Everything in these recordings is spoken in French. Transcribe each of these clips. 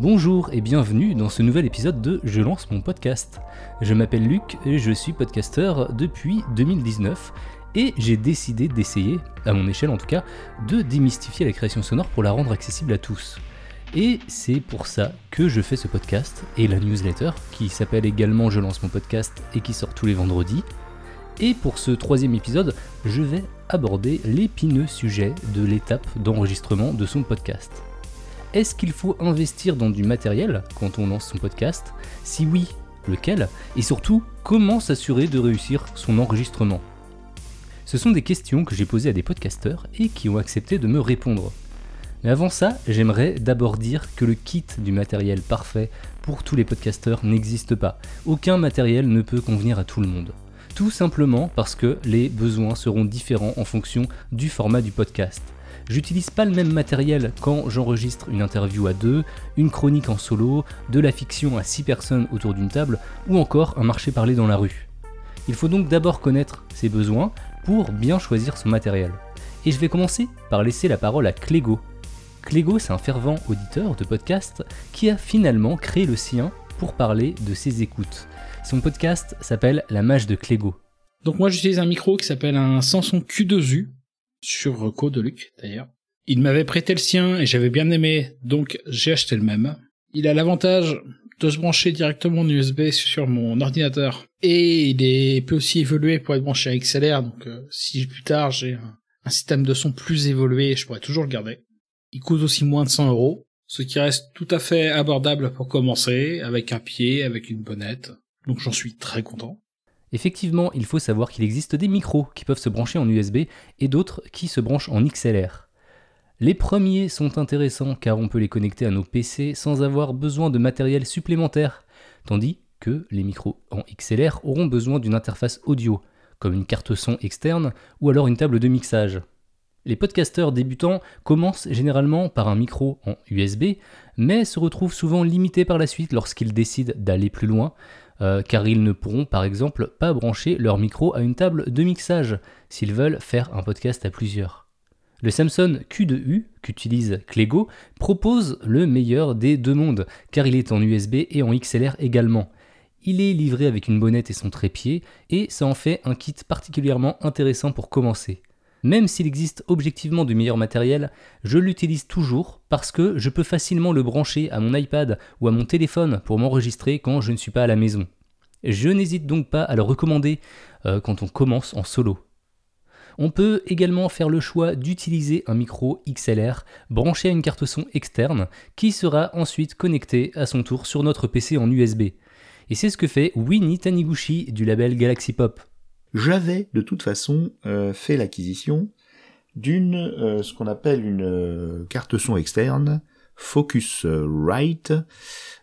Bonjour et bienvenue dans ce nouvel épisode de Je lance mon podcast. Je m'appelle Luc et je suis podcasteur depuis 2019 et j'ai décidé d'essayer, à mon échelle en tout cas, de démystifier la création sonore pour la rendre accessible à tous. Et c'est pour ça que je fais ce podcast et la newsletter qui s'appelle également Je lance mon podcast et qui sort tous les vendredis. Et pour ce troisième épisode, je vais aborder l'épineux sujet de l'étape d'enregistrement de son podcast. Est-ce qu'il faut investir dans du matériel quand on lance son podcast? Si oui, lequel? Et surtout, comment s'assurer de réussir son enregistrement? Ce sont des questions que j'ai posées à des podcasteurs et qui ont accepté de me répondre. Mais avant ça, j'aimerais d'abord dire que le kit du matériel parfait pour tous les podcasteurs n'existe pas. Aucun matériel ne peut convenir à tout le monde. Tout simplement parce que les besoins seront différents en fonction du format du podcast. J'utilise pas le même matériel quand j'enregistre une interview à deux, une chronique en solo, de la fiction à six personnes autour d'une table ou encore un marché parlé dans la rue. Il faut donc d'abord connaître ses besoins pour bien choisir son matériel. Et je vais commencer par laisser la parole à Clégo. Clégo, c'est un fervent auditeur de podcast qui a finalement créé le sien pour parler de ses écoutes. Son podcast s'appelle La Mage de Clégo. Donc moi j'utilise un micro qui s'appelle un Samson Q2U sur Reco de Luc d'ailleurs. Il m'avait prêté le sien et j'avais bien aimé, donc j'ai acheté le même. Il a l'avantage de se brancher directement en USB sur mon ordinateur et il est peut aussi évoluer pour être branché à XLR. Donc euh, si plus tard j'ai un, un, système de son plus évolué, je pourrais toujours le garder. Il coûte aussi moins de 100 euros, ce qui reste tout à fait abordable pour commencer, avec un pied, avec une bonnette. Donc j'en suis très content. Effectivement, il faut savoir qu'il existe des micros qui peuvent se brancher en USB et d'autres qui se branchent en XLR. Les premiers sont intéressants car on peut les connecter à nos PC sans avoir besoin de matériel supplémentaire, tandis que les micros en XLR auront besoin d'une interface audio, comme une carte son externe ou alors une table de mixage. Les podcasteurs débutants commencent généralement par un micro en USB, mais se retrouvent souvent limités par la suite lorsqu'ils décident d'aller plus loin, euh, car ils ne pourront par exemple pas brancher leur micro à une table de mixage s'ils veulent faire un podcast à plusieurs. Le Samsung Q2U, qu'utilise Clégo, propose le meilleur des deux mondes, car il est en USB et en XLR également. Il est livré avec une bonnette et son trépied, et ça en fait un kit particulièrement intéressant pour commencer. Même s'il existe objectivement du meilleur matériel, je l'utilise toujours parce que je peux facilement le brancher à mon iPad ou à mon téléphone pour m'enregistrer quand je ne suis pas à la maison. Je n'hésite donc pas à le recommander euh, quand on commence en solo. On peut également faire le choix d'utiliser un micro XLR branché à une carte son externe qui sera ensuite connecté à son tour sur notre PC en USB. Et c'est ce que fait Winnie Taniguchi du label Galaxy Pop j'avais de toute façon euh, fait l'acquisition d'une euh, ce qu'on appelle une euh, carte son externe Focusrite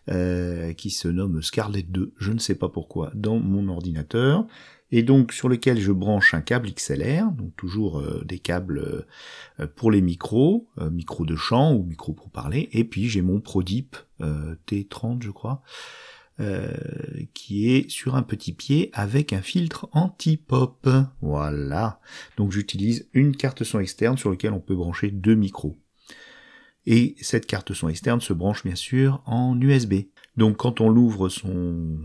qui se nomme Scarlett 2, je ne sais pas pourquoi, dans mon ordinateur. Et donc sur lequel je branche un câble XLR, donc toujours des câbles pour les micros, micro de chant ou micro pour parler, et puis j'ai mon ProDeep T30 je crois, euh, qui est sur un petit pied avec un filtre anti-pop. Voilà. Donc j'utilise une carte son externe sur laquelle on peut brancher deux micros. Et cette carte son externe se branche bien sûr en USB. Donc quand on l'ouvre son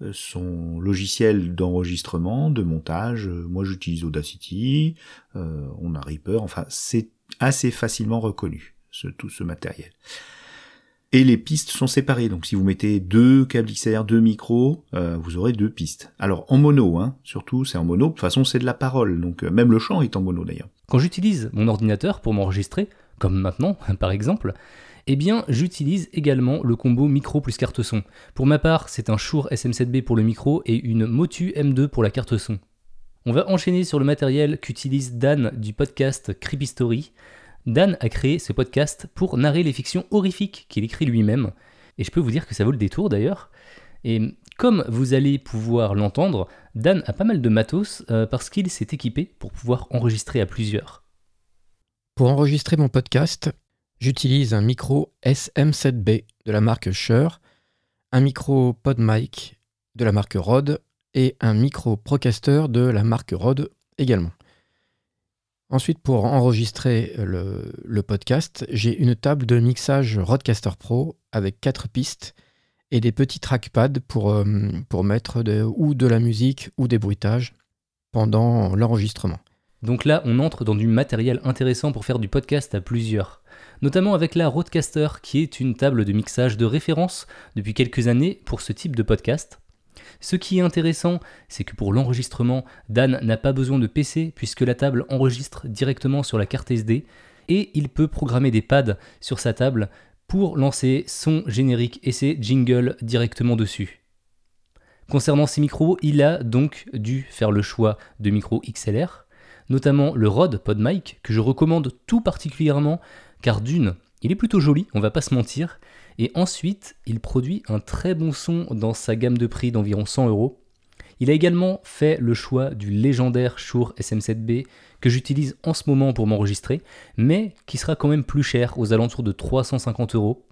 euh, son logiciel d'enregistrement, de montage, euh, moi j'utilise Audacity, on a Reaper, enfin c'est assez facilement reconnu ce, tout ce matériel. Et les pistes sont séparées, donc si vous mettez deux câbles XLR, deux micros, euh, vous aurez deux pistes. Alors en mono, hein, surtout c'est en mono, de toute façon c'est de la parole, donc euh, même le chant est en mono d'ailleurs. Quand j'utilise mon ordinateur pour m'enregistrer, comme maintenant par exemple, eh bien j'utilise également le combo micro plus carte son. Pour ma part, c'est un Shure SM7B pour le micro et une Motu M2 pour la carte son. On va enchaîner sur le matériel qu'utilise Dan du podcast Creepy Story. Dan a créé ce podcast pour narrer les fictions horrifiques qu'il écrit lui-même. Et je peux vous dire que ça vaut le détour d'ailleurs. Et comme vous allez pouvoir l'entendre, Dan a pas mal de matos euh, parce qu'il s'est équipé pour pouvoir enregistrer à plusieurs. Pour enregistrer mon podcast, j'utilise un micro SM7B de la marque Shure, un micro PodMic de la marque Rode et un micro Procaster de la marque Rode également. Ensuite, pour enregistrer le, podcast, j'ai une table de mixage Rodecaster Pro avec quatre pistes et des petits trackpads pour, euh, pour mettre ou de la musique ou des bruitages pendant l'enregistrement. Donc là, on entre dans du matériel intéressant pour faire du podcast à plusieurs. Notamment avec la Rodecaster, qui est une table de mixage de référence depuis quelques années pour ce type de podcast. Ce qui est intéressant, c'est que pour l'enregistrement, Dan n'a pas besoin de PC puisque la table enregistre directement sur la carte SD et il peut programmer des pads sur sa table pour lancer son générique et ses jingles directement dessus. Concernant ces micros, il a donc dû faire le choix de micros XLR, notamment le Rode PodMic, que je recommande tout particulièrement, car d'une, il est plutôt joli, on va pas se mentir, et ensuite, il produit un très bon son dans sa gamme de prix d'environ 100 euros. Il a également fait le choix du légendaire Shure SM7B que j'utilise en ce moment pour m'enregistrer, mais qui sera quand même plus cher, aux alentours de 350 euros.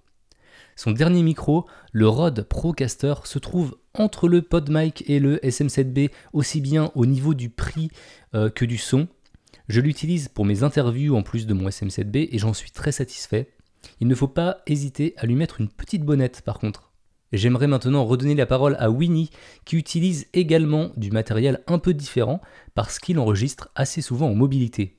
Son dernier micro, le Rode Procaster, se trouve entre le PodMic et le SM7B, aussi bien au niveau du prix euh, que du son. Je l'utilise pour mes interviews en plus de mon SM7B et j'en suis très satisfait. Il ne faut pas hésiter à lui mettre une petite bonnette par contre. J'aimerais maintenant redonner la parole à Winnie, qui utilise également du matériel un peu différent parce qu'il enregistre assez souvent en mobilité.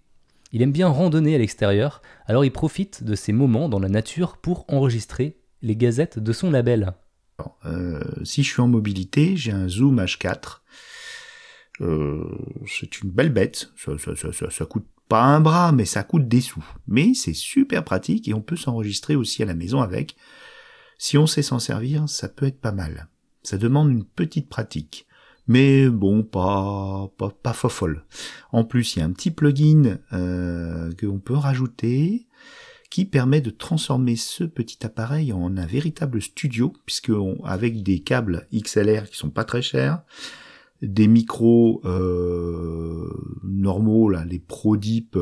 Il aime bien randonner à l'extérieur, alors il profite de ces moments dans la nature pour enregistrer les gazettes de son label. Euh, si je suis en mobilité, j'ai un Zoom H4. Euh, c'est une belle bête, ça, ça, ça, ça, coûte pas un bras, mais ça coûte des sous. Mais c'est super pratique et on peut s'enregistrer aussi à la maison avec. Si on sait s'en servir, ça peut être pas mal. Ça demande une petite pratique. Mais bon, pas, pas, pas fofolle. En plus, il y a un petit plugin euh, qu'on peut rajouter qui permet de transformer ce petit appareil en un véritable studio, puisque avec des câbles XLR qui sont pas très chers, des micros euh, normaux, là, les ProDeep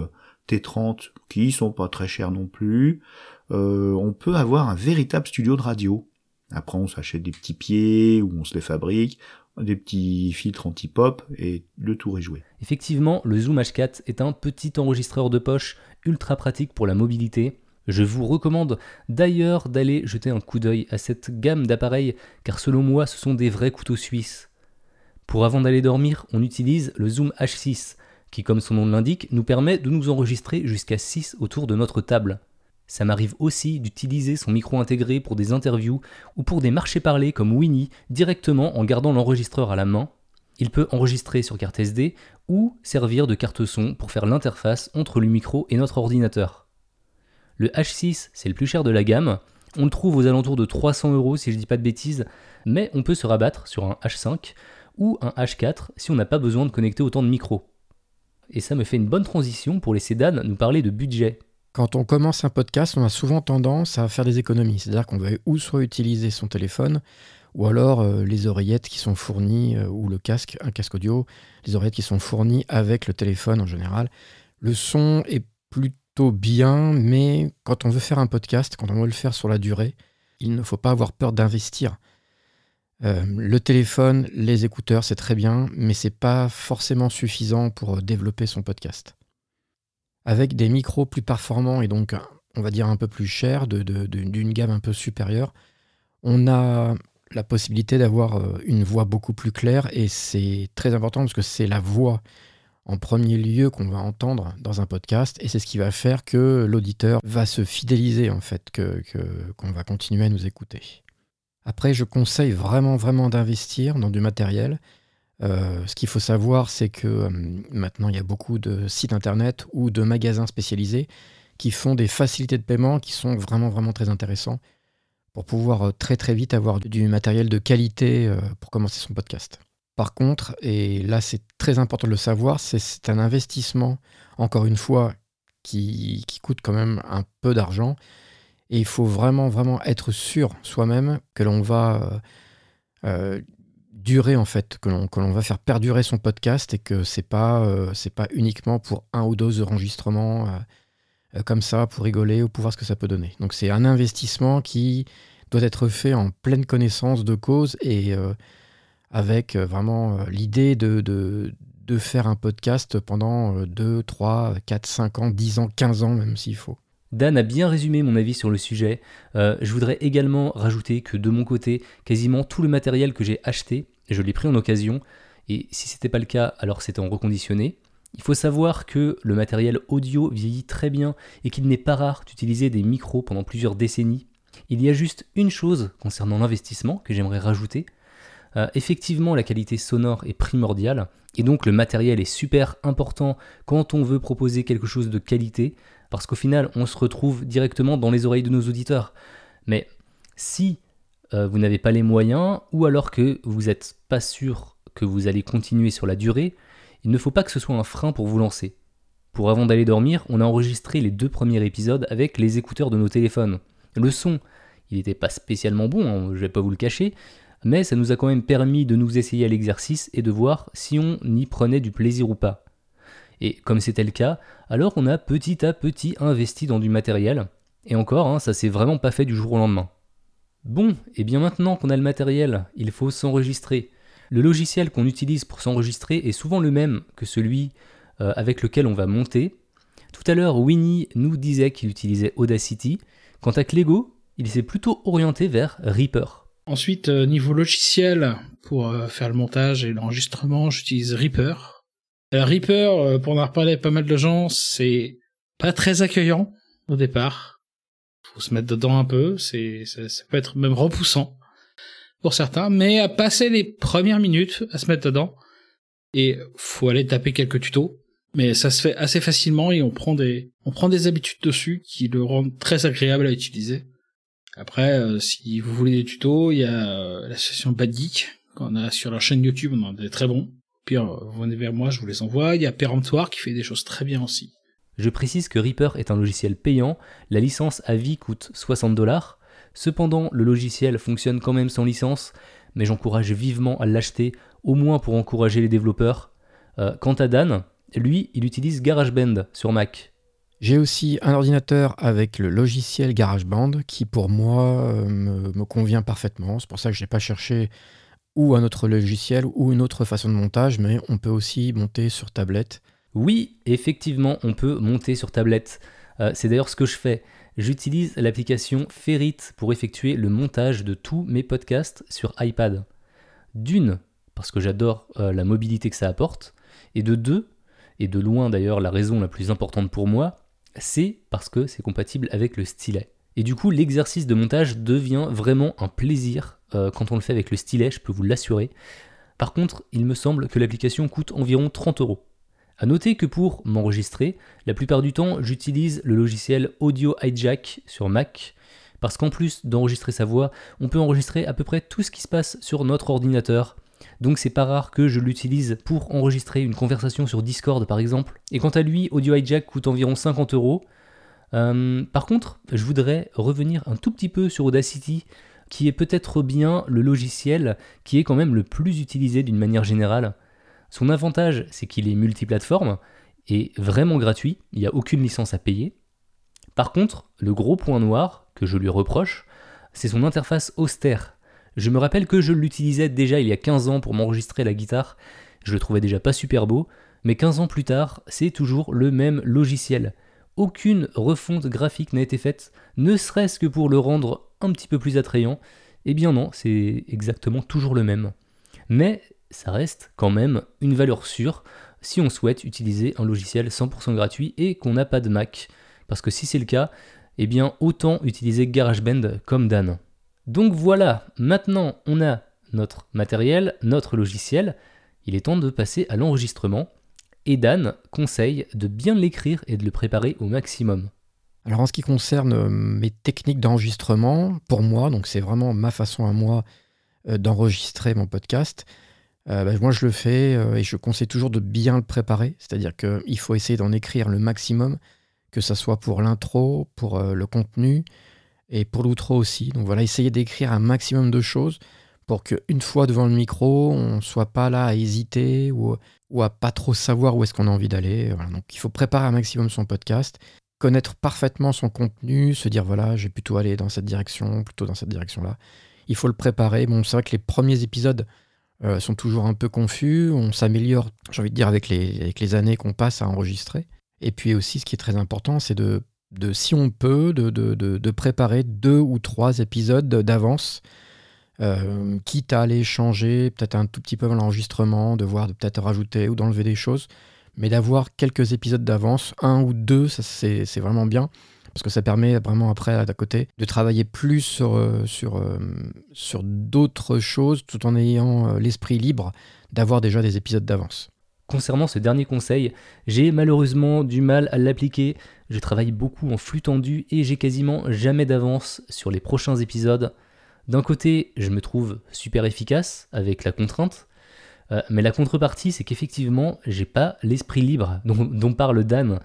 T30 qui sont pas très chers non plus, euh, on peut avoir un véritable studio de radio. Après, on s'achète des petits pieds ou on se les fabrique, des petits filtres anti-pop et le tour est joué. Effectivement, le Zoom H4 est un petit enregistreur de poche ultra pratique pour la mobilité. Je vous recommande d'ailleurs d'aller jeter un coup d'œil à cette gamme d'appareils car selon moi ce sont des vrais couteaux suisses. Pour avant d'aller dormir, on utilise le Zoom H6 qui comme son nom l'indique nous permet de nous enregistrer jusqu'à 6 autour de notre table. Ça m'arrive aussi d'utiliser son micro intégré pour des interviews ou pour des marchés parlés comme Winnie directement en gardant l'enregistreur à la main. Il peut enregistrer sur carte SD ou servir de carte son pour faire l'interface entre le micro et notre ordinateur. Le H6, c'est le plus cher de la gamme. On le trouve aux alentours de 300 euros si je dis pas de bêtises, mais on peut se rabattre sur un H5 ou un H4 si on n'a pas besoin de connecter autant de micros. Et ça me fait une bonne transition pour laisser Dan nous parler de budget. Quand on commence un podcast, on a souvent tendance à faire des économies. C'est-à-dire qu'on va ou soit utiliser son téléphone, ou alors euh, les oreillettes qui sont fournies, euh, ou le casque, un casque audio, les oreillettes qui sont fournies avec le téléphone en général. Le son est plutôt bien, mais quand on veut faire un podcast, quand on veut le faire sur la durée, il ne faut pas avoir peur d'investir. Euh, le téléphone, les écouteurs, c'est très bien, mais c'est pas forcément suffisant pour développer son podcast avec des micros plus performants et donc, on va dire, un peu plus chers, d'une gamme un peu supérieure, on a la possibilité d'avoir euh, une voix beaucoup plus claire et c'est très important parce que c'est la voix en premier lieu qu'on va entendre dans un podcast et c'est ce qui va faire que l'auditeur va se fidéliser en fait, que, qu'on va continuer à nous écouter. Après, je conseille vraiment vraiment d'investir dans du matériel euh, ce qu'il faut savoir, c'est que euh, maintenant, il y a beaucoup de sites internet ou de magasins spécialisés qui font des facilités de paiement qui sont vraiment, vraiment très intéressants pour pouvoir euh, très, très vite avoir du matériel de qualité pour commencer son podcast. Par contre, et là, c'est très important de le savoir, c'est un investissement, encore une fois, qui, qui coûte quand même un peu d'argent. Et il faut vraiment, vraiment être sûr soi-même que l'on va durer en fait, que l'on, va faire perdurer son podcast et que c'est pas euh, pas uniquement pour un ou deux enregistrements euh, euh, comme ça pour rigoler ou pour voir ce que ça peut donner. Donc c'est un investissement qui doit être fait en pleine connaissance de cause et avec vraiment l'idée de, de faire un podcast pendant 2, 3, 4, 5 ans, 10 ans, 15 ans même s'il faut. Dan a bien résumé mon avis sur le sujet. Euh, je voudrais également rajouter que de mon côté, quasiment tout le matériel que j'ai acheté, je l'ai pris en occasion, et si c'était pas le cas, alors c'était en reconditionné. Il faut savoir que le matériel audio vieillit très bien et qu'il n'est pas rare d'utiliser des micros pendant plusieurs décennies. Il y a juste une chose concernant l'investissement que j'aimerais rajouter. Euh, effectivement, la qualité sonore est primordiale et donc le matériel est super important quand on veut proposer quelque chose de qualité parce qu'au final, on se retrouve directement dans les oreilles de nos auditeurs. Mais si euh, vous n'avez pas les moyens ou alors que vous n'êtes pas sûr que vous allez continuer sur la durée, il ne faut pas que ce soit un frein pour vous lancer. Pour avant d'aller dormir, on a enregistré les deux premiers épisodes avec les écouteurs de nos téléphones. Le son, il n'était pas spécialement bon, hein, je vais pas vous le cacher, mais ça nous a quand même permis de nous essayer à l'exercice et de voir si on y prenait du plaisir ou pas. Et comme c'était le cas, alors on a petit à petit investi dans du matériel, et encore, hein, ça s'est vraiment pas fait du jour au lendemain. Bon, et bien maintenant qu'on a le matériel, il faut s'enregistrer. Le logiciel qu'on utilise pour s'enregistrer est souvent le même que celui euh, avec lequel on va monter. Tout à l'heure, Winnie nous disait qu'il utilisait Audacity. Quant à Clego, il s'est plutôt orienté vers Reaper. Ensuite, euh, niveau logiciel, pour euh, faire le montage et l'enregistrement, j'utilise Reaper. Reaper, pour en reparler pas mal de gens, c'est pas très accueillant au départ. Faut se mettre dedans un peu, c'est ça, peut être même repoussant pour certains, mais à passer les premières minutes à se mettre dedans, et faut aller taper quelques tutos, mais ça se fait assez facilement et on prend des, on prend des habitudes dessus qui le rendent très agréable à utiliser. Après, euh, si vous voulez des tutos, il y a euh, la session Bad Geek qu'on a sur leur chaîne YouTube, on en a des très bons. Vous venez vers moi, je vous les envoie. Il y a Péremptoire qui fait des choses très bien aussi. Je précise que Reaper est un logiciel payant, la licence à vie coûte 60 dollars, Cependant, le logiciel fonctionne quand même sans licence, mais j'encourage vivement à l'acheter, au moins pour encourager les développeurs. Euh, quant à Dan, lui, il utilise GarageBand sur Mac. J'ai aussi un ordinateur avec le logiciel GarageBand qui pour moi euh, me, convient parfaitement. C'est pour ça que je n'ai pas cherché ou un autre logiciel ou une autre façon de montage, mais on peut aussi monter sur tablette. Oui, effectivement, on peut monter sur tablette. Euh, c'est d'ailleurs ce que je fais j'utilise l'application Ferrit pour effectuer le montage de tous mes podcasts sur iPad. D'une, parce que j'adore euh, la mobilité que ça apporte, et de deux, et de loin d'ailleurs la raison la plus importante pour moi, c'est parce que c'est compatible avec le stylet. Et du coup, l'exercice de montage devient vraiment un plaisir euh, quand on le fait avec le stylet, je peux vous l'assurer. Par contre, il me semble que l'application coûte environ 30 euros. A noter que pour m'enregistrer, la plupart du temps, j'utilise le logiciel Audio Hijack sur Mac, parce qu'en plus d'enregistrer sa voix, on peut enregistrer à peu près tout ce qui se passe sur notre ordinateur. Donc c'est pas rare que je l'utilise pour enregistrer une conversation sur Discord par exemple. Et quant à lui, Audio Hijack coûte environ 50 euros. Euh, par contre, je voudrais revenir un tout petit peu sur Audacity, qui est peut-être bien le logiciel qui est quand même le plus utilisé d'une manière générale. Son avantage, c'est qu'il est multiplateforme et vraiment gratuit, il n'y a aucune licence à payer. Par contre, le gros point noir que je lui reproche, c'est son interface austère. Je me rappelle que je l'utilisais déjà il y a 15 ans pour m'enregistrer la guitare, je le trouvais déjà pas super beau, mais 15 ans plus tard, c'est toujours le même logiciel. Aucune refonte graphique n'a été faite, ne serait-ce que pour le rendre un petit peu plus attrayant. Eh bien non, c'est exactement toujours le même. Mais ça reste quand même une valeur sûre si on souhaite utiliser un logiciel 100% gratuit et qu'on n'a pas de Mac. Parce que si c'est le cas, eh bien autant utiliser GarageBand comme Dan. Donc voilà, maintenant on a notre matériel, notre logiciel, il est temps de passer à l'enregistrement. Et Dan conseille de bien l'écrire et de le préparer au maximum. Alors en ce qui concerne euh, mes techniques d'enregistrement, pour moi, donc c'est vraiment ma façon à moi euh, d'enregistrer mon podcast, euh, bah, moi, je le fais et je conseille toujours de bien le préparer. C'est-à-dire qu'il faut essayer d'en écrire le maximum, que ce soit pour l'intro, pour le contenu et pour l'outro aussi. Donc voilà, essayer d'écrire un maximum de choses pour qu'une fois devant le micro, on ne soit pas là à hésiter ou, ou à pas trop savoir où est-ce qu'on a envie d'aller. Donc il faut préparer un maximum son podcast, connaître parfaitement son contenu, se dire voilà, j'ai plutôt aller dans cette direction, plutôt dans cette direction-là. Il faut le préparer. Bon, c'est vrai que les premiers épisodes, euh, sont toujours un peu confus. On s'améliore, j'ai envie de dire, avec les, années qu'on passe à enregistrer. Et puis aussi, ce qui est très important, c'est de, si on peut, de préparer deux ou trois épisodes d'avance, euh, quitte à aller changer peut-être un tout petit peu l'enregistrement, de voir, de peut-être rajouter ou d'enlever des choses, mais d'avoir quelques épisodes d'avance, un ou deux, ça c'est vraiment bien parce que ça permet vraiment après, à côté, de travailler plus sur, euh, sur, euh, sur d'autres choses tout en ayant l'esprit libre d'avoir déjà des épisodes d'avance. Concernant ce dernier conseil, j'ai malheureusement du mal à l'appliquer. Je travaille beaucoup en flux tendu et j'ai quasiment jamais d'avance sur les prochains épisodes. D'un côté, je me trouve super efficace avec la contrainte, mais la contrepartie, c'est qu'effectivement, j'ai pas l'esprit libre dont, parle Dan.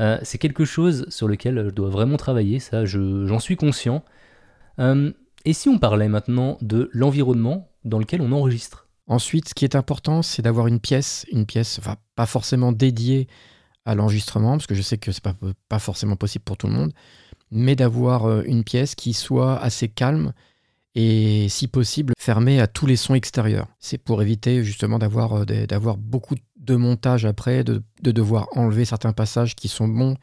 Euh, c'est quelque chose sur lequel je dois vraiment travailler, ça j'en suis conscient. Euh, et si on parlait maintenant de l'environnement dans lequel on enregistre? Ensuite, ce qui est important, c'est d'avoir une pièce, une pièce, enfin pas forcément dédiée à l'enregistrement, parce que je sais que c'est pas, pas forcément possible pour tout le monde, mais d'avoir euh, une pièce qui soit assez calme et si possible fermée à tous les sons extérieurs. C'est pour éviter justement d'avoir d'avoir beaucoup de montage après, de, devoir enlever certains passages qui sont bons,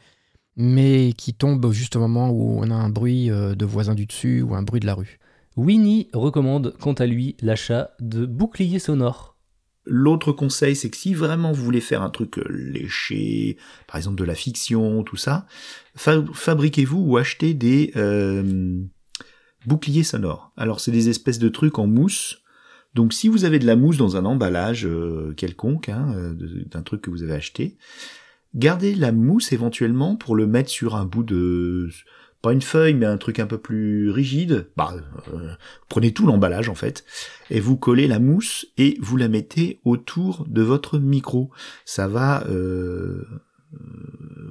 mais qui tombent juste au moment où on a un bruit euh, de voisin du dessus ou un bruit de la rue. Winnie recommande quant à lui l'achat de boucliers sonores. L'autre conseil, c'est que si vraiment vous voulez faire un truc euh, léché, par exemple de la fiction, tout ça, fabriquez-vous ou achetez des euh, boucliers sonores. Alors c'est des espèces de trucs en mousse donc si vous avez de la mousse dans un emballage euh, quelconque, hein, euh, d'un truc que vous avez acheté, gardez la mousse éventuellement pour le mettre sur un bout de pas une feuille mais un truc un peu plus rigide. Bah, euh, prenez tout l'emballage en fait et vous collez la mousse et vous la mettez autour de votre micro. Ça va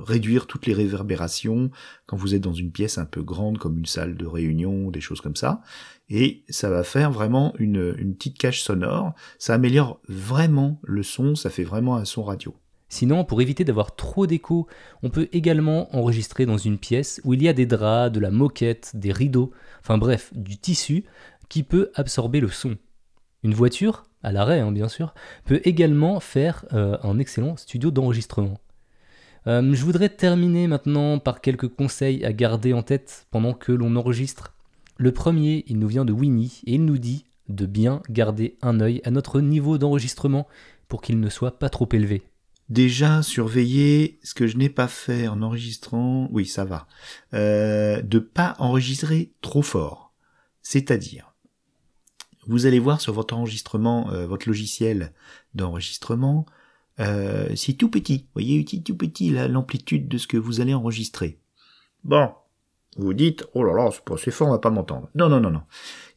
réduire toutes les réverbérations quand vous êtes dans une pièce un peu grande comme une salle de réunion, des choses comme ça et ça va faire vraiment une, petite cache sonore. Ça améliore vraiment le son, ça fait vraiment un son radio. Sinon, pour éviter d'avoir trop d'écho, on peut également enregistrer dans une pièce où il y a des draps, de la moquette, des rideaux, enfin bref, du tissu qui peut absorber le son. Une voiture, à l'arrêt hein, bien sûr, peut également faire euh, un excellent studio d'enregistrement. Euh, je voudrais terminer maintenant par quelques conseils à garder en tête pendant que l'on enregistre. Le premier, il nous vient de Winnie et il nous dit de bien garder un œil à notre niveau d'enregistrement pour qu'il ne soit pas trop élevé. Déjà, surveiller ce que je n'ai pas fait en enregistrant, oui, ça va, euh, de pas enregistrer trop fort. C'est-à-dire, vous allez voir sur votre enregistrement, euh, votre logiciel d'enregistrement, euh, c'est tout petit. Vous voyez, tout petit l'amplitude de ce que vous allez enregistrer. Bon, vous dites, oh là là, c'est pas assez fort, on va pas m'entendre. Non, non, non, non.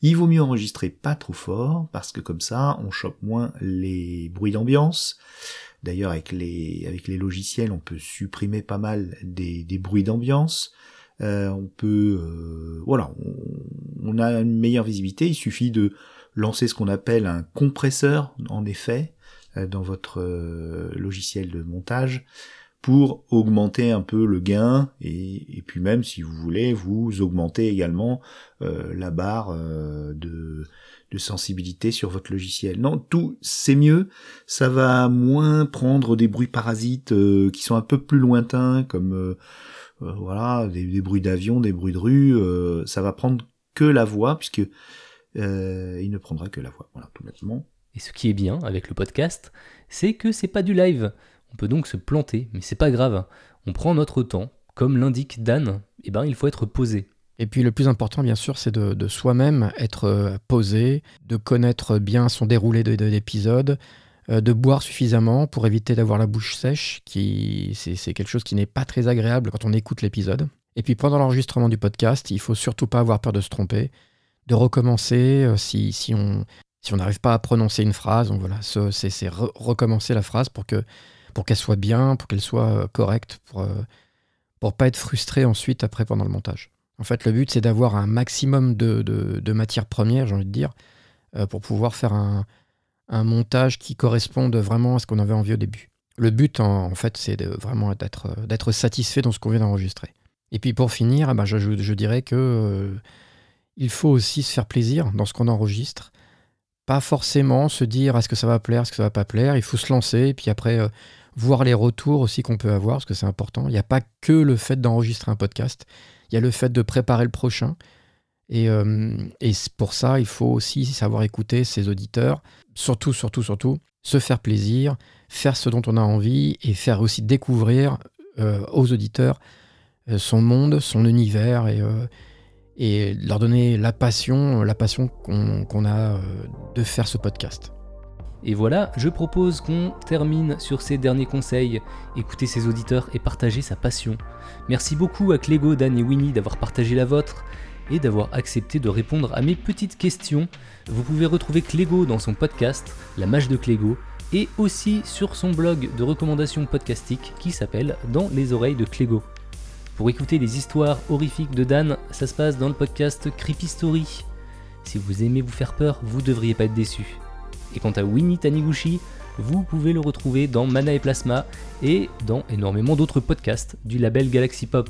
Il vaut mieux enregistrer pas trop fort, parce que comme ça, on chope moins les bruits d'ambiance. D'ailleurs, avec les, avec les logiciels, on peut supprimer pas mal des, des bruits d'ambiance. Euh, on peut, euh, voilà, on, a une meilleure visibilité. Il suffit de lancer ce qu'on appelle un compresseur, en effet, dans votre logiciel de montage pour augmenter un peu le gain et, puis même si vous voulez vous augmentez également euh, la barre euh, de, sensibilité sur votre logiciel. Non, tout c'est mieux, ça va moins prendre des bruits parasites euh, qui sont un peu plus lointains comme voilà des, bruits d'avion, des bruits de rue, ça va prendre que la voix puisque il ne prendra que la voix. Voilà, tout bêtement. Et ce qui est bien avec le podcast, c'est que c'est pas du live. On peut donc se planter, mais c'est pas grave. On prend notre temps. Comme l'indique Dan, eh ben, il faut être posé. Et puis le plus important, bien sûr, c'est de, soi-même être euh, posé, de connaître bien son déroulé de, l'épisode, euh, de boire suffisamment pour éviter d'avoir la bouche sèche, qui c'est quelque chose qui n'est pas très agréable quand on écoute l'épisode. Et puis pendant l'enregistrement du podcast, il faut surtout pas avoir peur de se tromper, de recommencer euh, si on si on n'arrive pas à prononcer une phrase, voilà, c'est recommencer la phrase pour que pour qu'elle soit bien, pour qu'elle soit euh, correcte, pour euh, pas être frustré ensuite après pendant le montage. En fait, le but, c'est d'avoir un maximum de, de, matières premières, j'ai envie de dire, euh, pour pouvoir faire un, un, montage qui corresponde vraiment à ce qu'on avait envie au début. Le but, en, fait, c'est vraiment d'être satisfait dans ce qu'on vient d'enregistrer. Et puis pour finir, eh ben, je, je, dirais que il faut aussi se faire plaisir dans ce qu'on enregistre pas forcément se dire est-ce que ça va plaire, est-ce que ça va pas plaire. Il faut se lancer et puis après euh, voir les retours aussi qu'on peut avoir parce que c'est important. Il n'y a pas que le fait d'enregistrer un podcast, il y a le fait de préparer le prochain. Et, euh, et pour ça, il faut aussi savoir écouter ses auditeurs, surtout, surtout, surtout, se faire plaisir, faire ce dont on a envie et faire aussi découvrir euh, aux auditeurs son monde, son univers et, et leur donner la passion, la passion qu'on a de faire ce podcast. Et voilà, je propose qu'on termine sur ces derniers conseils, écouter ses auditeurs et partager sa passion. Merci beaucoup à Clégo, Dan et Winnie d'avoir partagé la vôtre et d'avoir accepté de répondre à mes petites questions. Vous pouvez retrouver Clégo dans son podcast, La Mage de Clégo, et aussi sur son blog de recommandations podcastiques qui s'appelle Dans les oreilles de Clégo. Pour écouter les histoires horrifiques de Dan, ça se passe dans le podcast Creepy Story. Si vous aimez vous faire peur, vous devriez pas être déçu. Et quant à Winnie Taniguchi, vous pouvez le retrouver dans Mana et Plasma et dans énormément d'autres podcasts du label Galaxy Pop.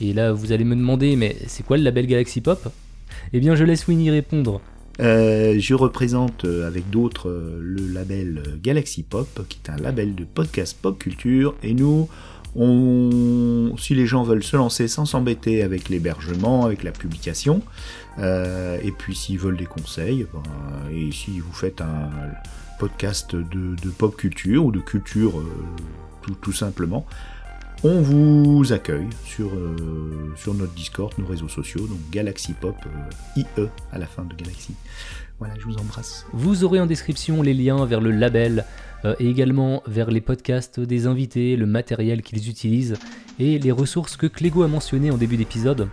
Et là, vous allez me demander, mais c'est quoi le label Galaxy Pop? Eh bien, je laisse Winnie répondre. Euh, je représente euh, avec d'autres euh, le label Galaxy Pop, qui est un label de podcast pop culture, et nous, on, si les gens veulent se lancer sans s'embêter avec l'hébergement, avec la publication, euh, et puis s'ils veulent des conseils, ben, et si vous faites un podcast de, pop culture ou de culture euh, tout, simplement, on vous accueille sur, euh, sur notre Discord, nos réseaux sociaux, donc Galaxy Pop, IE à la fin de Galaxy. Voilà, je vous embrasse. Vous aurez en description les liens vers le label et également vers les podcasts des invités, le matériel qu'ils utilisent et les ressources que Clégo a mentionnées en début d'épisode.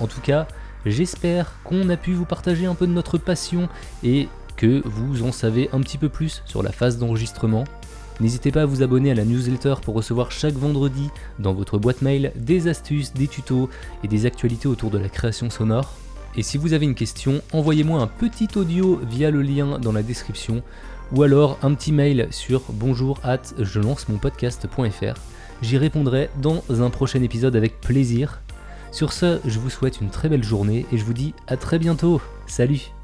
En tout cas, J'espère qu'on a pu vous partager un peu de notre passion et que vous en savez un petit peu plus sur la phase d'enregistrement. N'hésitez pas à vous abonner à la newsletter pour recevoir chaque vendredi dans votre boîte mail des astuces, des tutos et des actualités autour de la création sonore. Et si vous avez une question, envoyez-moi un petit audio via le lien dans la description ou alors un petit mail sur bonjour at je lance mon podcast.fr. J'y répondrai dans un prochain épisode avec plaisir. Sur ce, je vous souhaite une très belle journée et je vous dis à très bientôt. Salut